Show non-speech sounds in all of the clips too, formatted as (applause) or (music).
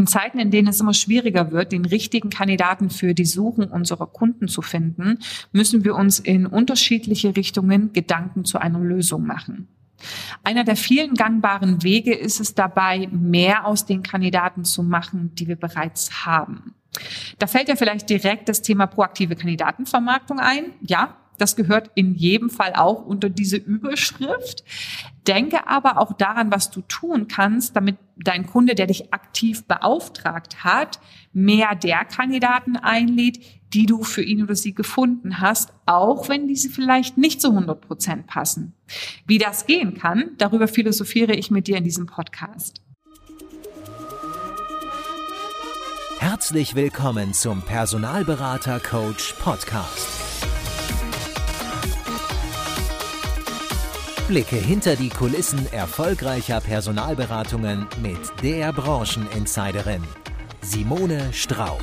In Zeiten, in denen es immer schwieriger wird, den richtigen Kandidaten für die Suchen unserer Kunden zu finden, müssen wir uns in unterschiedliche Richtungen Gedanken zu einer Lösung machen. Einer der vielen gangbaren Wege ist es dabei, mehr aus den Kandidaten zu machen, die wir bereits haben. Da fällt ja vielleicht direkt das Thema proaktive Kandidatenvermarktung ein. Ja, das gehört in jedem Fall auch unter diese Überschrift. Denke aber auch daran, was du tun kannst, damit dein Kunde, der dich aktiv beauftragt hat, mehr der Kandidaten einlädt, die du für ihn oder sie gefunden hast, auch wenn diese vielleicht nicht zu 100 Prozent passen. Wie das gehen kann, darüber philosophiere ich mit dir in diesem Podcast. Herzlich willkommen zum Personalberater Coach Podcast. Blicke hinter die Kulissen erfolgreicher Personalberatungen mit der Brancheninsiderin Simone Straub.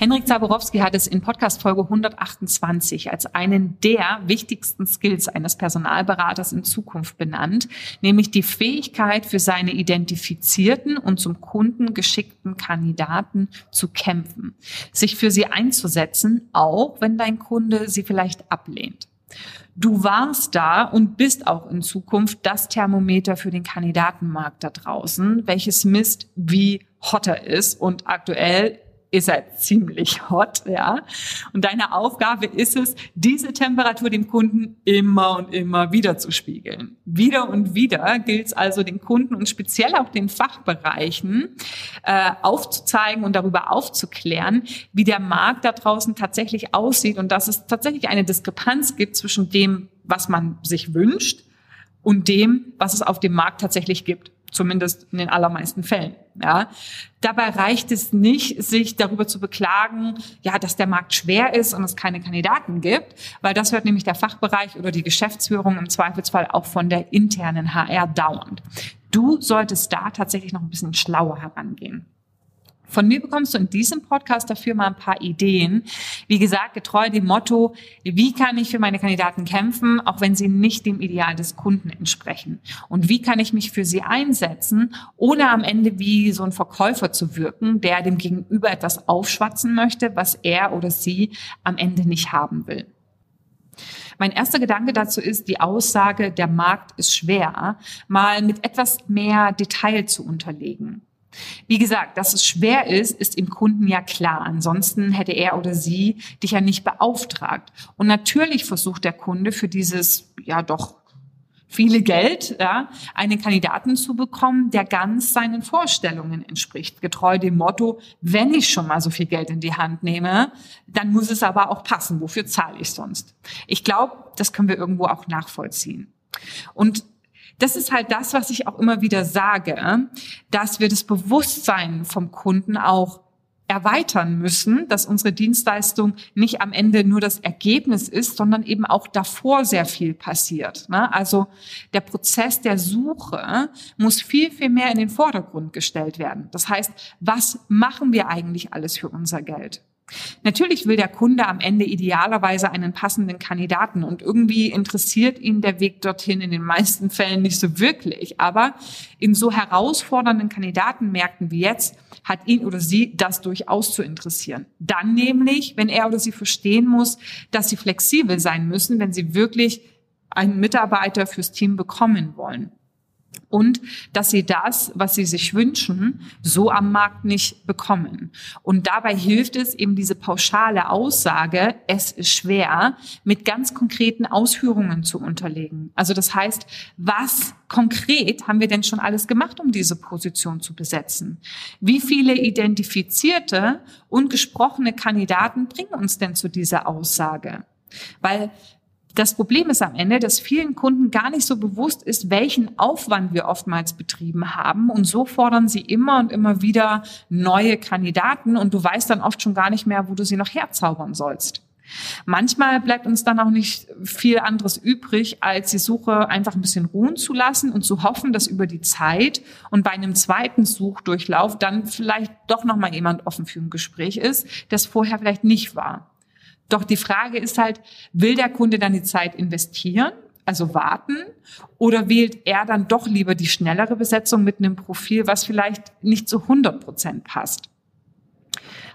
Henrik Zaborowski hat es in Podcast Folge 128 als einen der wichtigsten Skills eines Personalberaters in Zukunft benannt, nämlich die Fähigkeit für seine identifizierten und zum Kunden geschickten Kandidaten zu kämpfen, sich für sie einzusetzen, auch wenn dein Kunde sie vielleicht ablehnt. Du warst da und bist auch in Zukunft das Thermometer für den Kandidatenmarkt da draußen, welches misst, wie hotter ist und aktuell ist er ziemlich hot, ja. Und deine Aufgabe ist es, diese Temperatur dem Kunden immer und immer wieder zu spiegeln. Wieder und wieder gilt es also den Kunden und speziell auch den Fachbereichen äh, aufzuzeigen und darüber aufzuklären, wie der Markt da draußen tatsächlich aussieht und dass es tatsächlich eine Diskrepanz gibt zwischen dem, was man sich wünscht und dem, was es auf dem Markt tatsächlich gibt zumindest in den allermeisten Fällen. Ja. Dabei reicht es nicht, sich darüber zu beklagen, ja, dass der Markt schwer ist und es keine Kandidaten gibt, weil das hört nämlich der Fachbereich oder die Geschäftsführung im Zweifelsfall auch von der internen HR dauernd. Du solltest da tatsächlich noch ein bisschen schlauer herangehen. Von mir bekommst du in diesem Podcast dafür mal ein paar Ideen. Wie gesagt, getreu dem Motto, wie kann ich für meine Kandidaten kämpfen, auch wenn sie nicht dem Ideal des Kunden entsprechen? Und wie kann ich mich für sie einsetzen, ohne am Ende wie so ein Verkäufer zu wirken, der dem Gegenüber etwas aufschwatzen möchte, was er oder sie am Ende nicht haben will? Mein erster Gedanke dazu ist, die Aussage, der Markt ist schwer, mal mit etwas mehr Detail zu unterlegen. Wie gesagt, dass es schwer ist, ist dem Kunden ja klar. Ansonsten hätte er oder sie dich ja nicht beauftragt. Und natürlich versucht der Kunde für dieses, ja doch, viele Geld, ja, einen Kandidaten zu bekommen, der ganz seinen Vorstellungen entspricht. Getreu dem Motto, wenn ich schon mal so viel Geld in die Hand nehme, dann muss es aber auch passen. Wofür zahle ich sonst? Ich glaube, das können wir irgendwo auch nachvollziehen. Und das ist halt das, was ich auch immer wieder sage, dass wir das Bewusstsein vom Kunden auch erweitern müssen, dass unsere Dienstleistung nicht am Ende nur das Ergebnis ist, sondern eben auch davor sehr viel passiert. Ne? Also der Prozess der Suche muss viel, viel mehr in den Vordergrund gestellt werden. Das heißt, was machen wir eigentlich alles für unser Geld? Natürlich will der Kunde am Ende idealerweise einen passenden Kandidaten und irgendwie interessiert ihn der Weg dorthin in den meisten Fällen nicht so wirklich. Aber in so herausfordernden Kandidatenmärkten wie jetzt hat ihn oder sie das durchaus zu interessieren. Dann nämlich, wenn er oder sie verstehen muss, dass sie flexibel sein müssen, wenn sie wirklich einen Mitarbeiter fürs Team bekommen wollen und dass sie das, was sie sich wünschen, so am Markt nicht bekommen. Und dabei hilft es eben diese pauschale Aussage, es ist schwer, mit ganz konkreten Ausführungen zu unterlegen. Also das heißt, was konkret haben wir denn schon alles gemacht, um diese Position zu besetzen? Wie viele identifizierte und gesprochene Kandidaten bringen uns denn zu dieser Aussage? Weil das Problem ist am Ende, dass vielen Kunden gar nicht so bewusst ist, welchen Aufwand wir oftmals betrieben haben. Und so fordern sie immer und immer wieder neue Kandidaten und du weißt dann oft schon gar nicht mehr, wo du sie noch herzaubern sollst. Manchmal bleibt uns dann auch nicht viel anderes übrig, als die Suche einfach ein bisschen ruhen zu lassen und zu hoffen, dass über die Zeit und bei einem zweiten Suchdurchlauf dann vielleicht doch noch mal jemand offen für ein Gespräch ist, das vorher vielleicht nicht war. Doch die Frage ist halt, will der Kunde dann die Zeit investieren? also warten, oder wählt er dann doch lieber die schnellere Besetzung mit einem Profil, was vielleicht nicht zu 100 Prozent passt?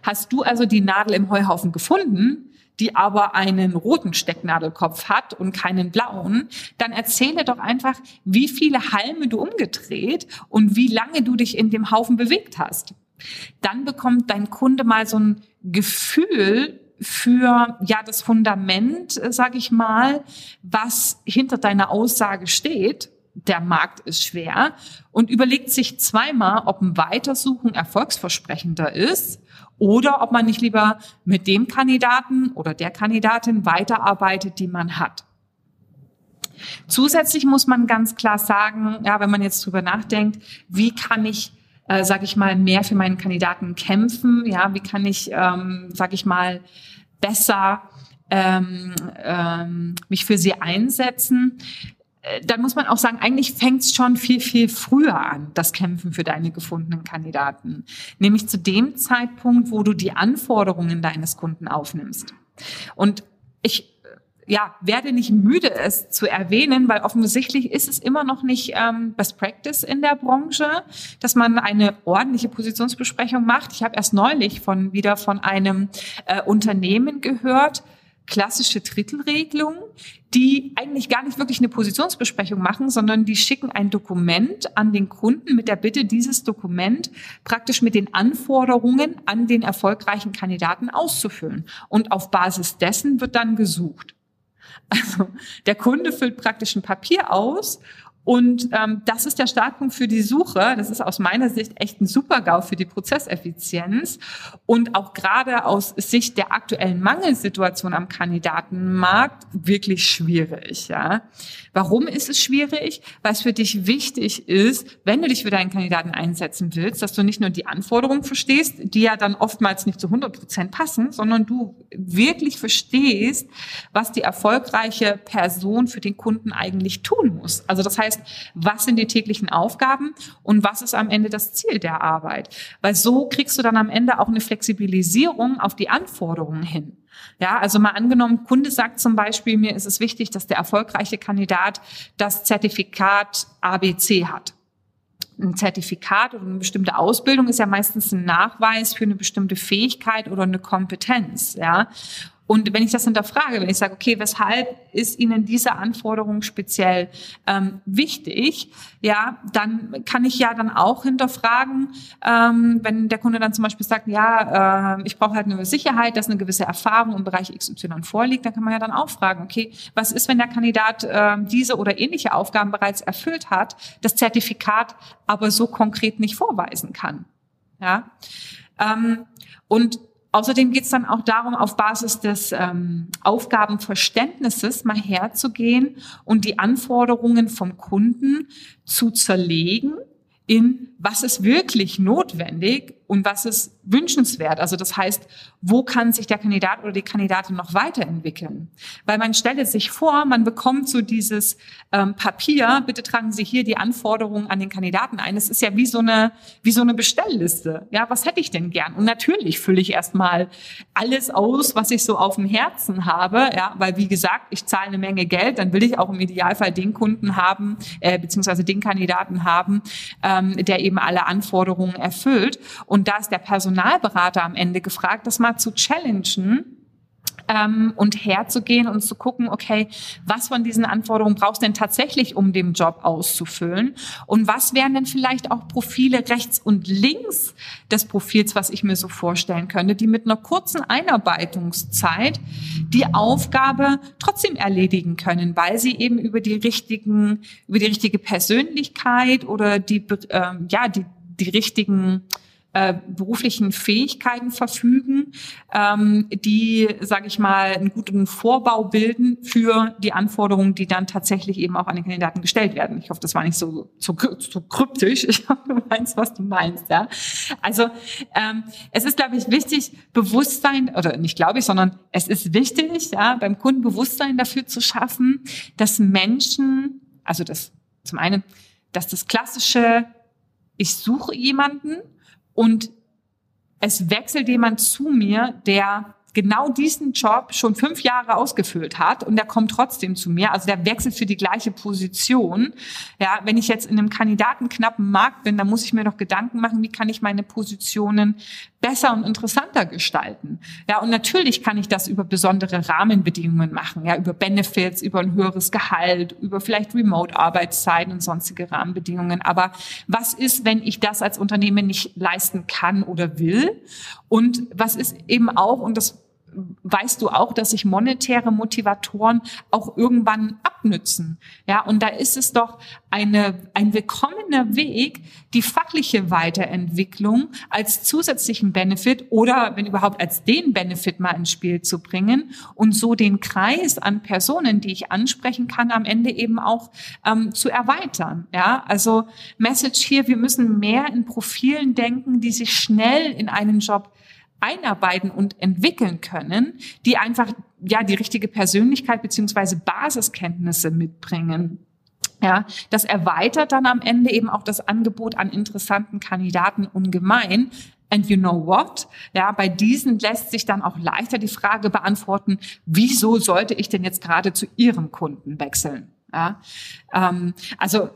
Hast du also die Nadel im Heuhaufen gefunden, die aber einen roten Stecknadelkopf hat und keinen blauen, dann erzähle doch einfach, wie viele Halme du umgedreht und wie lange du dich in dem Haufen bewegt hast. Dann bekommt dein Kunde mal so ein Gefühl für ja das Fundament, äh, sag ich mal, was hinter deiner Aussage steht. Der Markt ist schwer und überlegt sich zweimal, ob ein Weitersuchen erfolgsversprechender ist oder ob man nicht lieber mit dem Kandidaten oder der Kandidatin weiterarbeitet, die man hat. Zusätzlich muss man ganz klar sagen, ja, wenn man jetzt drüber nachdenkt, wie kann ich äh, sage ich mal, mehr für meinen Kandidaten kämpfen? Ja, wie kann ich, ähm, sage ich mal, besser ähm, ähm, mich für sie einsetzen? Äh, dann muss man auch sagen, eigentlich fängt es schon viel, viel früher an, das Kämpfen für deine gefundenen Kandidaten. Nämlich zu dem Zeitpunkt, wo du die Anforderungen deines Kunden aufnimmst. Und ich ja, werde nicht müde, es zu erwähnen, weil offensichtlich ist es immer noch nicht ähm, Best Practice in der Branche, dass man eine ordentliche Positionsbesprechung macht. Ich habe erst neulich von wieder von einem äh, Unternehmen gehört, klassische Drittelregelung, die eigentlich gar nicht wirklich eine Positionsbesprechung machen, sondern die schicken ein Dokument an den Kunden mit der Bitte, dieses Dokument praktisch mit den Anforderungen an den erfolgreichen Kandidaten auszufüllen. Und auf Basis dessen wird dann gesucht. Also der Kunde füllt praktisch ein Papier aus und ähm, das ist der Startpunkt für die Suche. Das ist aus meiner Sicht echt ein Super-GAU für die Prozesseffizienz und auch gerade aus Sicht der aktuellen Mangelsituation am Kandidatenmarkt wirklich schwierig. Ja. Warum ist es schwierig? Weil es für dich wichtig ist, wenn du dich für deinen Kandidaten einsetzen willst, dass du nicht nur die Anforderungen verstehst, die ja dann oftmals nicht zu 100 Prozent passen, sondern du wirklich verstehst, was die erfolgreiche Person für den Kunden eigentlich tun muss. Also das heißt, heißt, was sind die täglichen Aufgaben und was ist am Ende das Ziel der Arbeit? Weil so kriegst du dann am Ende auch eine Flexibilisierung auf die Anforderungen hin. Ja, also mal angenommen, Kunde sagt zum Beispiel, mir ist es wichtig, dass der erfolgreiche Kandidat das Zertifikat ABC hat ein Zertifikat oder eine bestimmte Ausbildung ist ja meistens ein Nachweis für eine bestimmte Fähigkeit oder eine Kompetenz, ja. Und wenn ich das hinterfrage, wenn ich sage, okay, weshalb ist Ihnen diese Anforderung speziell ähm, wichtig, ja, dann kann ich ja dann auch hinterfragen, ähm, wenn der Kunde dann zum Beispiel sagt, ja, äh, ich brauche halt eine Sicherheit, dass eine gewisse Erfahrung im Bereich XY vorliegt, dann kann man ja dann auch fragen, okay, was ist, wenn der Kandidat äh, diese oder ähnliche Aufgaben bereits erfüllt hat, das Zertifikat aber so konkret nicht vorweisen kann, ja. Ähm, und Außerdem geht es dann auch darum, auf Basis des ähm, Aufgabenverständnisses mal herzugehen und die Anforderungen vom Kunden zu zerlegen in was ist wirklich notwendig und was ist wünschenswert. Also das heißt, wo kann sich der Kandidat oder die Kandidatin noch weiterentwickeln? Weil man stellt sich vor, man bekommt so dieses ähm, Papier, bitte tragen Sie hier die Anforderungen an den Kandidaten ein. Es ist ja wie so eine, wie so eine Bestellliste. Ja, was hätte ich denn gern? Und natürlich fülle ich erstmal alles aus, was ich so auf dem Herzen habe. Ja, weil wie gesagt, ich zahle eine Menge Geld, dann will ich auch im Idealfall den Kunden haben, äh, beziehungsweise den Kandidaten haben, ähm, der eben alle Anforderungen erfüllt. Und da ist der Personalberater am Ende gefragt, das mal zu challengen ähm, und herzugehen und zu gucken, okay, was von diesen Anforderungen brauchst du denn tatsächlich, um den Job auszufüllen? Und was wären denn vielleicht auch Profile rechts und links des Profils, was ich mir so vorstellen könnte, die mit einer kurzen Einarbeitungszeit die Aufgabe trotzdem erledigen können, weil sie eben über die richtigen, über die richtige Persönlichkeit oder die, ähm, ja, die, die richtigen äh, beruflichen Fähigkeiten verfügen, ähm, die, sage ich mal, einen guten Vorbau bilden für die Anforderungen, die dann tatsächlich eben auch an den Kandidaten gestellt werden. Ich hoffe, das war nicht so, so, so kryptisch. Ich hoffe, du meinst, was du meinst. Ja? Also ähm, es ist, glaube ich, wichtig, Bewusstsein, oder nicht glaube ich, sondern es ist wichtig, ja, beim Kunden Bewusstsein dafür zu schaffen, dass Menschen, also das zum einen, dass das klassische, ich suche jemanden, und es wechselt jemand zu mir, der genau diesen Job schon fünf Jahre ausgefüllt hat und der kommt trotzdem zu mir. Also der wechselt für die gleiche Position. Ja, wenn ich jetzt in einem kandidatenknappen Markt bin, dann muss ich mir doch Gedanken machen, wie kann ich meine Positionen besser und interessanter gestalten. Ja, und natürlich kann ich das über besondere Rahmenbedingungen machen, ja, über Benefits, über ein höheres Gehalt, über vielleicht Remote-Arbeitszeiten und sonstige Rahmenbedingungen. Aber was ist, wenn ich das als Unternehmen nicht leisten kann oder will? Und was ist eben auch, und das weißt du auch, dass sich monetäre Motivatoren auch irgendwann abnützen. Ja, und da ist es doch eine, ein willkommener Weg, die fachliche Weiterentwicklung als zusätzlichen Benefit oder wenn überhaupt als den Benefit mal ins Spiel zu bringen und so den Kreis an Personen, die ich ansprechen kann, am Ende eben auch ähm, zu erweitern. Ja, also Message hier, wir müssen mehr in Profilen denken, die sich schnell in einen Job einarbeiten und entwickeln können, die einfach ja die richtige Persönlichkeit beziehungsweise Basiskenntnisse mitbringen. Ja, das erweitert dann am Ende eben auch das Angebot an interessanten Kandidaten ungemein. And you know what? Ja, bei diesen lässt sich dann auch leichter die Frage beantworten, wieso sollte ich denn jetzt gerade zu Ihrem Kunden wechseln? Ja, ähm, also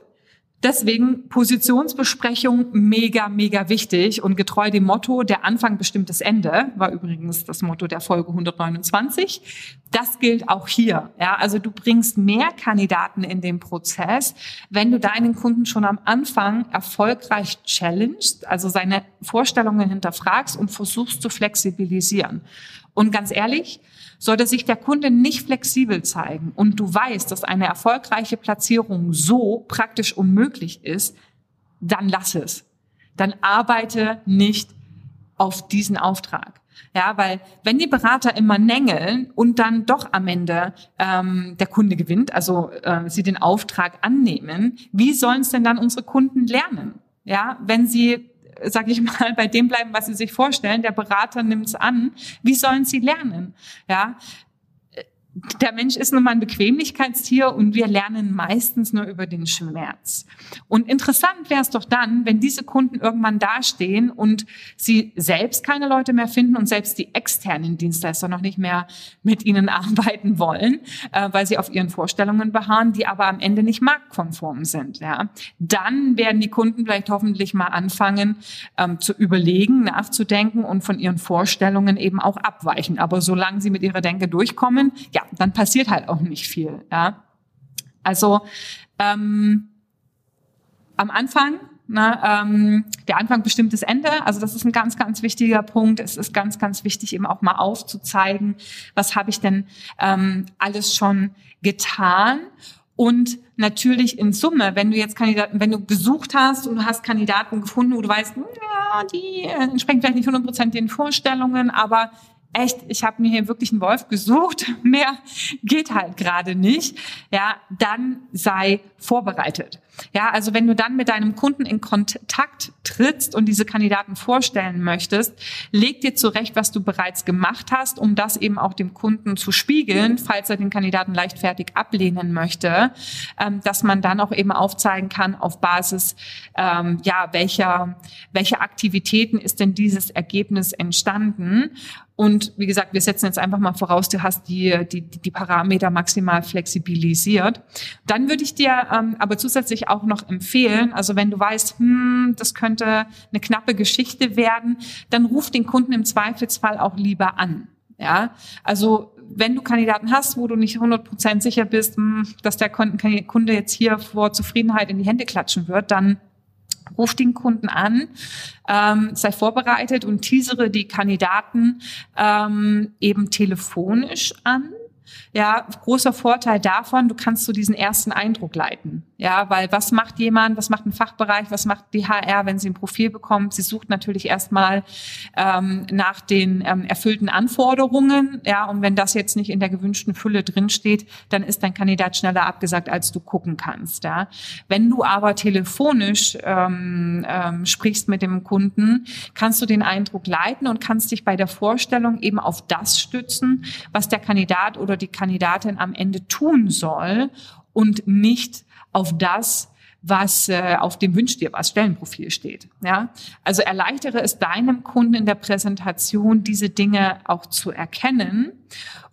Deswegen Positionsbesprechung mega, mega wichtig und getreu dem Motto, der Anfang bestimmt das Ende, war übrigens das Motto der Folge 129. Das gilt auch hier. Ja, also du bringst mehr Kandidaten in den Prozess, wenn du deinen Kunden schon am Anfang erfolgreich challengest, also seine Vorstellungen hinterfragst und versuchst zu flexibilisieren. Und ganz ehrlich, sollte sich der Kunde nicht flexibel zeigen und du weißt, dass eine erfolgreiche Platzierung so praktisch unmöglich ist, dann lass es. Dann arbeite nicht auf diesen Auftrag. Ja, weil wenn die Berater immer nängeln und dann doch am Ende ähm, der Kunde gewinnt, also äh, sie den Auftrag annehmen, wie sollen es denn dann unsere Kunden lernen? Ja, wenn sie sag ich mal, bei dem bleiben, was sie sich vorstellen. Der Berater nimmt es an. Wie sollen sie lernen? Ja, der Mensch ist nun mal ein Bequemlichkeitstier und wir lernen meistens nur über den Schmerz. Und interessant wäre es doch dann, wenn diese Kunden irgendwann dastehen und sie selbst keine Leute mehr finden und selbst die externen Dienstleister noch nicht mehr mit ihnen (laughs) arbeiten wollen, äh, weil sie auf ihren Vorstellungen beharren, die aber am Ende nicht marktkonform sind. Ja, dann werden die Kunden vielleicht hoffentlich mal anfangen ähm, zu überlegen, nachzudenken und von ihren Vorstellungen eben auch abweichen. Aber solange sie mit ihrer Denke durchkommen, ja, dann passiert halt auch nicht viel. Ja, also ähm, am Anfang Ne, ähm, der Anfang bestimmt das Ende. Also das ist ein ganz, ganz wichtiger Punkt. Es ist ganz, ganz wichtig, eben auch mal aufzuzeigen, was habe ich denn ähm, alles schon getan. Und natürlich in Summe, wenn du jetzt Kandidaten, wenn du gesucht hast und du hast Kandidaten gefunden, wo du weißt, ja, die entsprechen vielleicht nicht 100 Prozent den Vorstellungen, aber echt, ich habe mir hier wirklich einen Wolf gesucht, (laughs) mehr geht halt gerade nicht, ja, dann sei vorbereitet. Ja, also wenn du dann mit deinem Kunden in Kontakt trittst und diese Kandidaten vorstellen möchtest, leg dir zurecht, was du bereits gemacht hast, um das eben auch dem Kunden zu spiegeln, falls er den Kandidaten leichtfertig ablehnen möchte, ähm, dass man dann auch eben aufzeigen kann auf Basis, ähm, ja, welcher, welche Aktivitäten ist denn dieses Ergebnis entstanden und wie gesagt, wir setzen jetzt einfach mal voraus, du hast die, die, die Parameter maximal flexibilisiert. Dann würde ich dir ähm, aber zusätzlich auch noch empfehlen, also wenn du weißt, hm, das könnte eine knappe Geschichte werden, dann ruf den Kunden im Zweifelsfall auch lieber an. Ja, also wenn du Kandidaten hast, wo du nicht 100% sicher bist, hm, dass der Kunde jetzt hier vor Zufriedenheit in die Hände klatschen wird, dann ruf den Kunden an, ähm, sei vorbereitet und teasere die Kandidaten ähm, eben telefonisch an ja, großer Vorteil davon, du kannst so diesen ersten Eindruck leiten. Ja, weil was macht jemand, was macht ein Fachbereich, was macht die HR, wenn sie ein Profil bekommt? Sie sucht natürlich erstmal ähm, nach den ähm, erfüllten Anforderungen. Ja, und wenn das jetzt nicht in der gewünschten Fülle drinsteht, dann ist dein Kandidat schneller abgesagt, als du gucken kannst. Ja, wenn du aber telefonisch ähm, ähm, sprichst mit dem Kunden, kannst du den Eindruck leiten und kannst dich bei der Vorstellung eben auf das stützen, was der Kandidat oder die Kandidatin am Ende tun soll und nicht auf das, was äh, auf dem Wünsch dir was Stellenprofil steht. Ja, also erleichtere es deinem Kunden in der Präsentation, diese Dinge auch zu erkennen.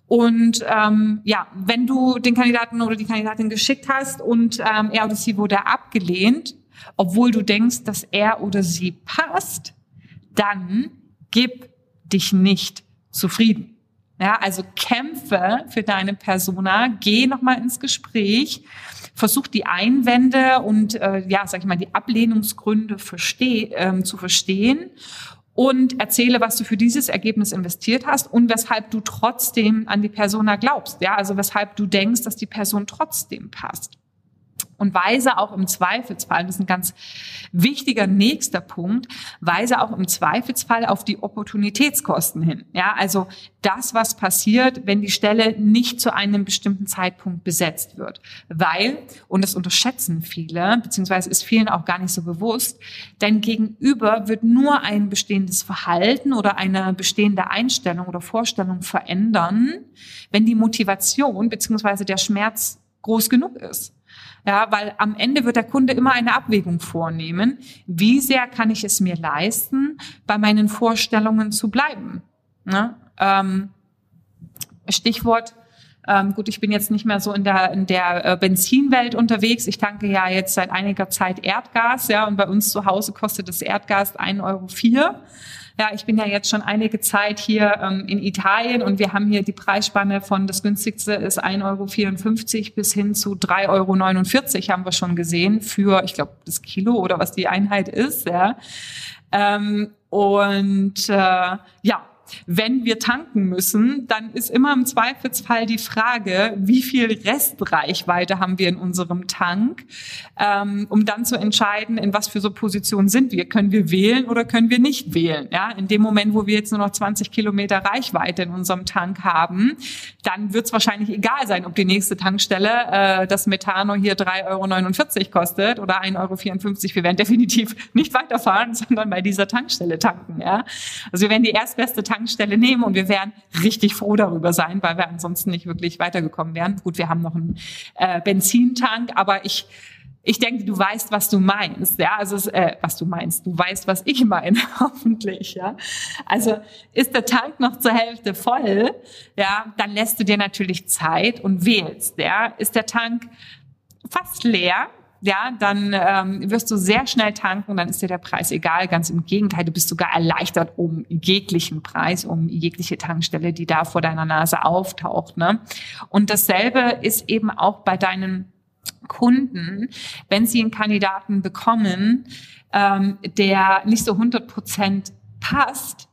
Und ähm, ja, wenn du den Kandidaten oder die Kandidatin geschickt hast und ähm, er oder sie wurde abgelehnt, obwohl du denkst, dass er oder sie passt, dann gib dich nicht zufrieden. Ja, also kämpfe für deine Persona, geh nochmal ins Gespräch, versuch die Einwände und äh, ja, sag ich mal, die Ablehnungsgründe versteh, ähm, zu verstehen und erzähle, was du für dieses Ergebnis investiert hast und weshalb du trotzdem an die Persona glaubst. Ja, also weshalb du denkst, dass die Person trotzdem passt und weise auch im Zweifelsfall, das ist ein ganz wichtiger nächster Punkt, weise auch im Zweifelsfall auf die Opportunitätskosten hin. Ja, also das, was passiert, wenn die Stelle nicht zu einem bestimmten Zeitpunkt besetzt wird. Weil, und das unterschätzen viele, beziehungsweise ist vielen auch gar nicht so bewusst, dein Gegenüber wird nur ein bestehendes Verhalten oder eine bestehende Einstellung oder Vorstellung verändern, wenn die Motivation beziehungsweise der Schmerz groß genug ist. Ja, weil am Ende wird der Kunde immer eine Abwägung vornehmen. Wie sehr kann ich es mir leisten, bei meinen Vorstellungen zu bleiben? Ne? Ähm, Stichwort ähm, gut, ich bin jetzt nicht mehr so in der, in der äh, Benzinwelt unterwegs. Ich tanke ja jetzt seit einiger Zeit Erdgas, ja, und bei uns zu Hause kostet das Erdgas 1,04 Euro. Ja, ich bin ja jetzt schon einige Zeit hier ähm, in Italien und wir haben hier die Preisspanne von das günstigste ist 1,54 Euro bis hin zu 3,49 Euro haben wir schon gesehen für, ich glaube, das Kilo oder was die Einheit ist. Ja. Ähm, und äh, ja, wenn wir tanken müssen, dann ist immer im Zweifelsfall die Frage, wie viel Restreichweite haben wir in unserem Tank, ähm, um dann zu entscheiden, in was für so Positionen sind wir. Können wir wählen oder können wir nicht wählen? Ja, in dem Moment, wo wir jetzt nur noch 20 Kilometer Reichweite in unserem Tank haben, dann wird es wahrscheinlich egal sein, ob die nächste Tankstelle äh, das Metano hier 3,49 Euro kostet oder 1,54 Euro. Wir werden (laughs) definitiv nicht weiterfahren, sondern bei dieser Tankstelle tanken. Ja, also wir werden die erstbeste Tankstelle Tankstelle nehmen und wir werden richtig froh darüber sein, weil wir ansonsten nicht wirklich weitergekommen wären. Gut, wir haben noch einen äh, Benzintank, aber ich ich denke, du weißt, was du meinst, ja, also äh, was du meinst, du weißt, was ich meine, (laughs) hoffentlich, ja. Also ist der Tank noch zur Hälfte voll, ja, dann lässt du dir natürlich Zeit und wählst, ja. Ist der Tank fast leer, ja, dann ähm, wirst du sehr schnell tanken, dann ist dir der Preis egal. Ganz im Gegenteil, du bist sogar erleichtert um jeglichen Preis, um jegliche Tankstelle, die da vor deiner Nase auftaucht. Ne? Und dasselbe ist eben auch bei deinen Kunden, wenn sie einen Kandidaten bekommen, ähm, der nicht so 100 Prozent passt,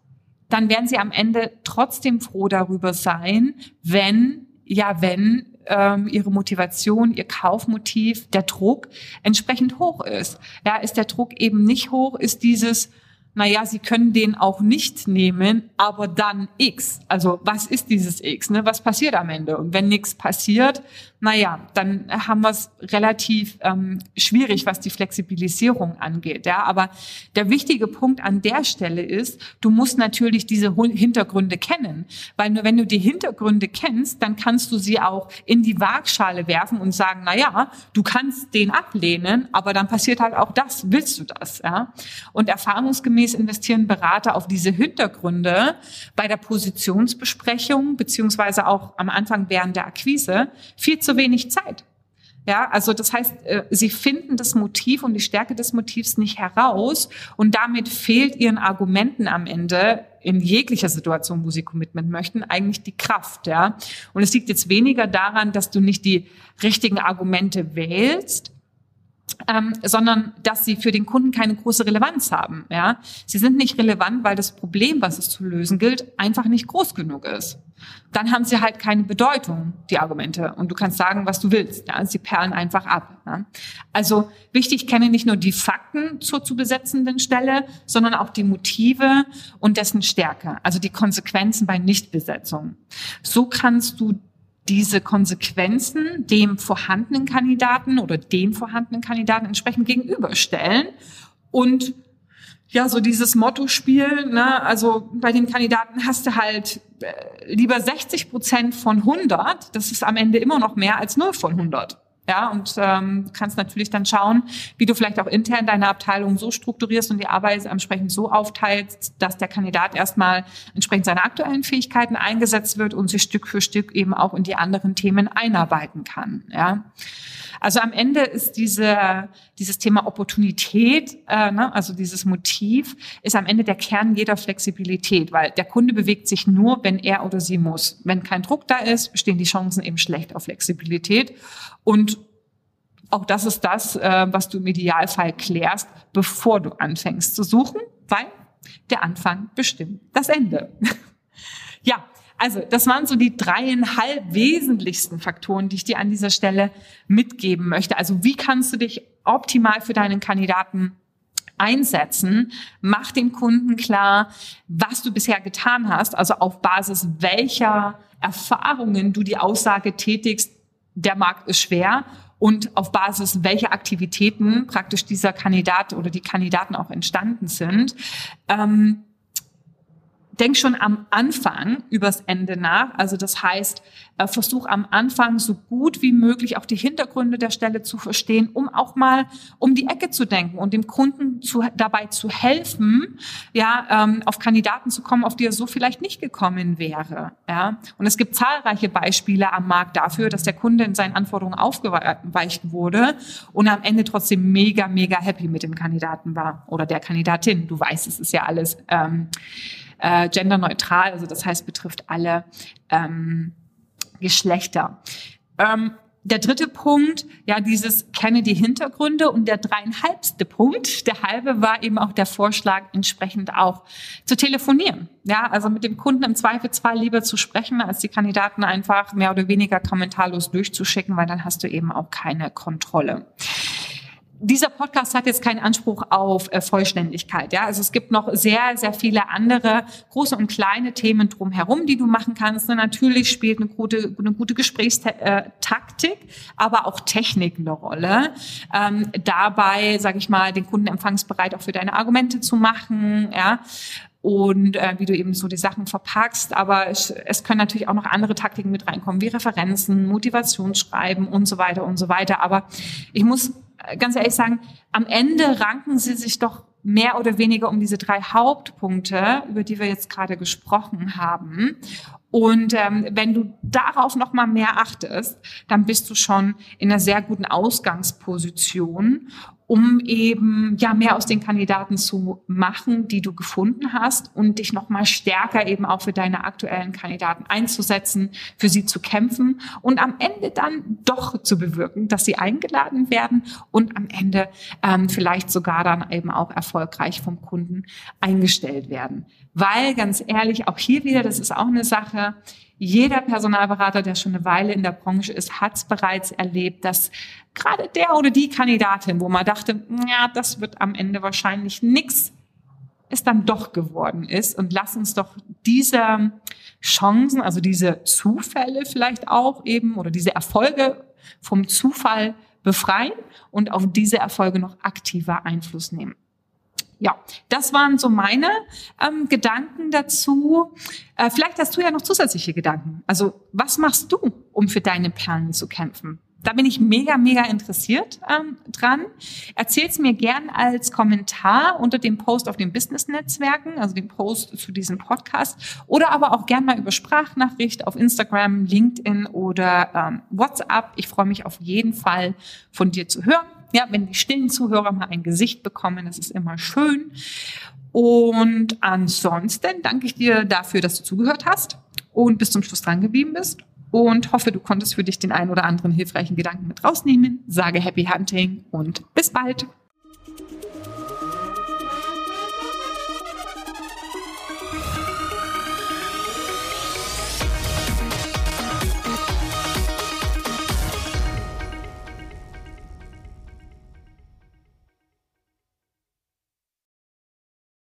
dann werden sie am Ende trotzdem froh darüber sein, wenn ja, wenn ähm, ihre Motivation, ihr Kaufmotiv, der Druck entsprechend hoch ist. Ja, ist der Druck eben nicht hoch, ist dieses naja, Sie können den auch nicht nehmen, aber dann X. Also was ist dieses X? Ne? Was passiert am Ende? Und wenn nichts passiert, naja, dann haben wir es relativ ähm, schwierig, was die Flexibilisierung angeht. Ja, aber der wichtige Punkt an der Stelle ist, du musst natürlich diese Hintergründe kennen, weil nur wenn du die Hintergründe kennst, dann kannst du sie auch in die Waagschale werfen und sagen, na ja, du kannst den ablehnen, aber dann passiert halt auch das. Willst du das? Ja? Und erfahrungsgemäß investieren Berater auf diese Hintergründe bei der Positionsbesprechung beziehungsweise auch am Anfang während der Akquise viel zu wenig Zeit. Ja, also das heißt, äh, sie finden das Motiv und die Stärke des Motivs nicht heraus und damit fehlt ihren Argumenten am Ende in jeglicher Situation, wo sie Commitment möchten, eigentlich die Kraft, ja. Und es liegt jetzt weniger daran, dass du nicht die richtigen Argumente wählst, ähm, sondern dass sie für den Kunden keine große Relevanz haben. Ja, sie sind nicht relevant, weil das Problem, was es zu lösen gilt, einfach nicht groß genug ist. Dann haben sie halt keine Bedeutung, die Argumente. Und du kannst sagen, was du willst. Ja? Sie perlen einfach ab. Ja? Also wichtig, kenne nicht nur die Fakten zur zu besetzenden Stelle, sondern auch die Motive und dessen Stärke. Also die Konsequenzen bei Nichtbesetzung. So kannst du diese Konsequenzen dem vorhandenen Kandidaten oder den vorhandenen Kandidaten entsprechend gegenüberstellen und ja, so dieses Motto-Spiel, ne, also bei den Kandidaten hast du halt äh, lieber 60 Prozent von 100, das ist am Ende immer noch mehr als 0 von 100. Ja, und ähm, kannst natürlich dann schauen, wie du vielleicht auch intern deine Abteilung so strukturierst und die Arbeit entsprechend so aufteilst, dass der Kandidat erstmal entsprechend seiner aktuellen Fähigkeiten eingesetzt wird und sich Stück für Stück eben auch in die anderen Themen einarbeiten kann. Ja. Also am Ende ist diese, dieses Thema Opportunität, äh, ne, also dieses Motiv, ist am Ende der Kern jeder Flexibilität, weil der Kunde bewegt sich nur, wenn er oder sie muss. Wenn kein Druck da ist, stehen die Chancen eben schlecht auf Flexibilität. Und auch das ist das, äh, was du im Idealfall klärst, bevor du anfängst zu suchen, weil der Anfang bestimmt das Ende. (laughs) ja, also das waren so die dreieinhalb wesentlichsten Faktoren, die ich dir an dieser Stelle mitgeben möchte. Also wie kannst du dich optimal für deinen Kandidaten einsetzen, mach dem Kunden klar, was du bisher getan hast, also auf Basis welcher Erfahrungen du die Aussage tätigst, der Markt ist schwer und auf Basis welcher Aktivitäten praktisch dieser Kandidat oder die Kandidaten auch entstanden sind. Ähm, denk schon am Anfang übers Ende nach. Also das heißt, äh, versuch am Anfang so gut wie möglich auch die Hintergründe der Stelle zu verstehen, um auch mal um die Ecke zu denken und dem Kunden zu, dabei zu helfen, ja, ähm, auf Kandidaten zu kommen, auf die er so vielleicht nicht gekommen wäre. Ja. Und es gibt zahlreiche Beispiele am Markt dafür, dass der Kunde in seinen Anforderungen aufgeweicht wurde und am Ende trotzdem mega, mega happy mit dem Kandidaten war oder der Kandidatin. Du weißt, es ist ja alles. Ähm, äh, genderneutral, also das heißt betrifft alle ähm, Geschlechter. Ähm, der dritte Punkt, ja, dieses kenne die Hintergründe und der dreieinhalbste Punkt, der halbe war eben auch der Vorschlag, entsprechend auch zu telefonieren. Ja, also mit dem Kunden im Zweifelsfall lieber zu sprechen, als die Kandidaten einfach mehr oder weniger kommentarlos durchzuschicken, weil dann hast du eben auch keine Kontrolle dieser Podcast hat jetzt keinen Anspruch auf äh, Vollständigkeit. Ja, also es gibt noch sehr, sehr viele andere große und kleine Themen drumherum, die du machen kannst. Und natürlich spielt eine gute, eine gute Gesprächstaktik, aber auch Technik eine Rolle. Ähm, dabei, sage ich mal, den Kunden empfangsbereit auch für deine Argumente zu machen. Ja, und äh, wie du eben so die Sachen verpackst. Aber es, es können natürlich auch noch andere Taktiken mit reinkommen, wie Referenzen, Motivationsschreiben und so weiter und so weiter. Aber ich muss ganz ehrlich sagen, am Ende ranken sie sich doch mehr oder weniger um diese drei Hauptpunkte, über die wir jetzt gerade gesprochen haben. Und ähm, wenn du darauf noch mal mehr achtest, dann bist du schon in einer sehr guten Ausgangsposition um eben ja mehr aus den Kandidaten zu machen, die du gefunden hast und dich noch mal stärker eben auch für deine aktuellen Kandidaten einzusetzen, für sie zu kämpfen und am Ende dann doch zu bewirken, dass sie eingeladen werden und am Ende ähm, vielleicht sogar dann eben auch erfolgreich vom Kunden eingestellt werden. Weil ganz ehrlich, auch hier wieder, das ist auch eine Sache, jeder Personalberater, der schon eine Weile in der Branche ist, hat es bereits erlebt, dass gerade der oder die Kandidatin, wo man dachte, ja, das wird am Ende wahrscheinlich nichts, es dann doch geworden ist. Und lass uns doch diese Chancen, also diese Zufälle vielleicht auch eben oder diese Erfolge vom Zufall befreien und auf diese Erfolge noch aktiver Einfluss nehmen. Ja, das waren so meine ähm, Gedanken dazu. Äh, vielleicht hast du ja noch zusätzliche Gedanken. Also was machst du, um für deine Perlen zu kämpfen? Da bin ich mega, mega interessiert ähm, dran. Erzähl's mir gern als Kommentar unter dem Post auf den Business-Netzwerken, also dem Post zu diesem Podcast, oder aber auch gern mal über Sprachnachricht auf Instagram, LinkedIn oder ähm, WhatsApp. Ich freue mich auf jeden Fall von dir zu hören. Ja, wenn die stillen Zuhörer mal ein Gesicht bekommen, das ist immer schön. Und ansonsten danke ich dir dafür, dass du zugehört hast und bis zum Schluss dran geblieben bist und hoffe, du konntest für dich den einen oder anderen hilfreichen Gedanken mit rausnehmen. Sage Happy Hunting und bis bald.